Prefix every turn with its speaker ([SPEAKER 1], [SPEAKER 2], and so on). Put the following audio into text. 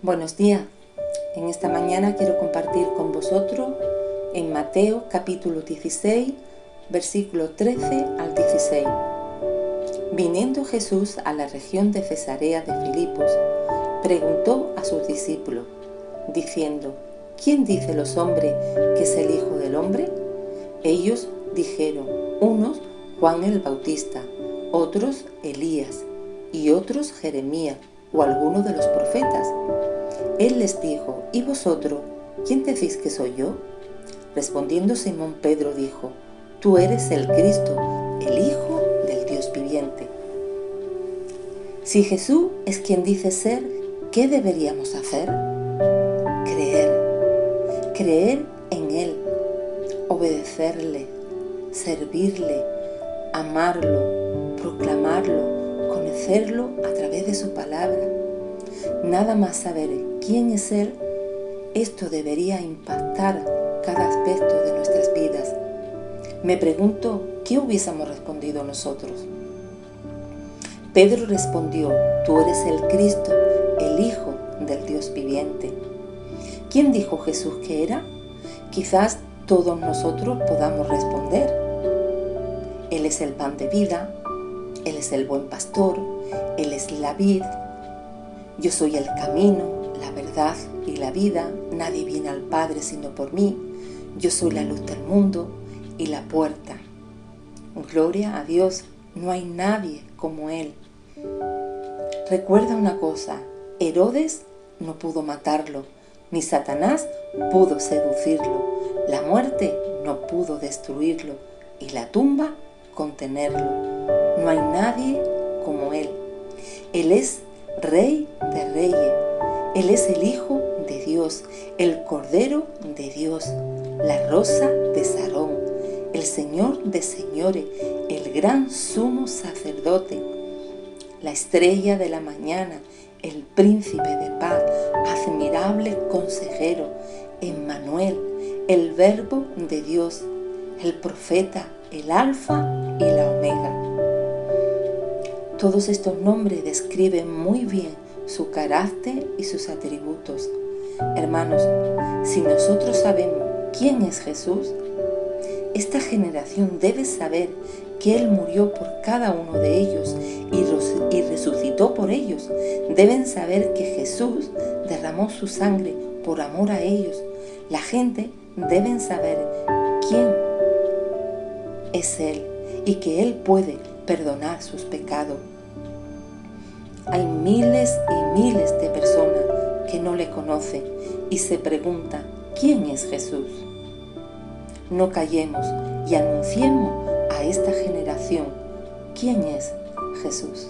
[SPEAKER 1] Buenos días. En esta mañana quiero compartir con vosotros en Mateo capítulo 16, versículo 13 al 16. Viniendo Jesús a la región de Cesarea de Filipos, preguntó a sus discípulos, diciendo, ¿quién dice los hombres que es el Hijo del Hombre? Ellos dijeron, unos Juan el Bautista, otros Elías y otros Jeremías o alguno de los profetas. Él les dijo, ¿y vosotros? ¿Quién decís que soy yo? Respondiendo Simón Pedro dijo, Tú eres el Cristo, el Hijo del Dios viviente. Si Jesús es quien dice ser, ¿qué deberíamos hacer? Creer. Creer en Él, obedecerle, servirle, amarlo, proclamarlo, conocerlo a través de su palabra. Nada más saber quién es Él, esto debería impactar cada aspecto de nuestras vidas. Me pregunto, ¿qué hubiésemos respondido nosotros? Pedro respondió, tú eres el Cristo, el Hijo del Dios viviente. ¿Quién dijo Jesús que era? Quizás todos nosotros podamos responder. Él es el pan de vida, Él es el buen pastor, Él es la vid, yo soy el camino, la verdad y la vida, nadie viene al Padre sino por mí, yo soy la luz del mundo y la puerta. Gloria a Dios, no hay nadie como Él. Recuerda una cosa, Herodes no pudo matarlo, ni Satanás pudo seducirlo, la muerte no pudo destruirlo y la tumba contenerlo. No hay nadie como Él. Él es Rey de Reyes. Él es el Hijo de Dios, el Cordero de Dios, la Rosa de Sarón, el Señor de Señores, el gran sumo sacerdote, la estrella de la mañana, el príncipe de paz, admirable consejero, Emmanuel, el verbo de Dios, el profeta, el alfa y la omega. Todos estos nombres describen muy bien su carácter y sus atributos. Hermanos, si nosotros sabemos quién es Jesús, esta generación debe saber que Él murió por cada uno de ellos y resucitó por ellos. Deben saber que Jesús derramó su sangre por amor a ellos. La gente debe saber quién es Él y que Él puede perdonar sus pecados. Hay miles y miles de personas que no le conocen y se preguntan, ¿quién es Jesús? No callemos y anunciemos a esta generación quién es Jesús.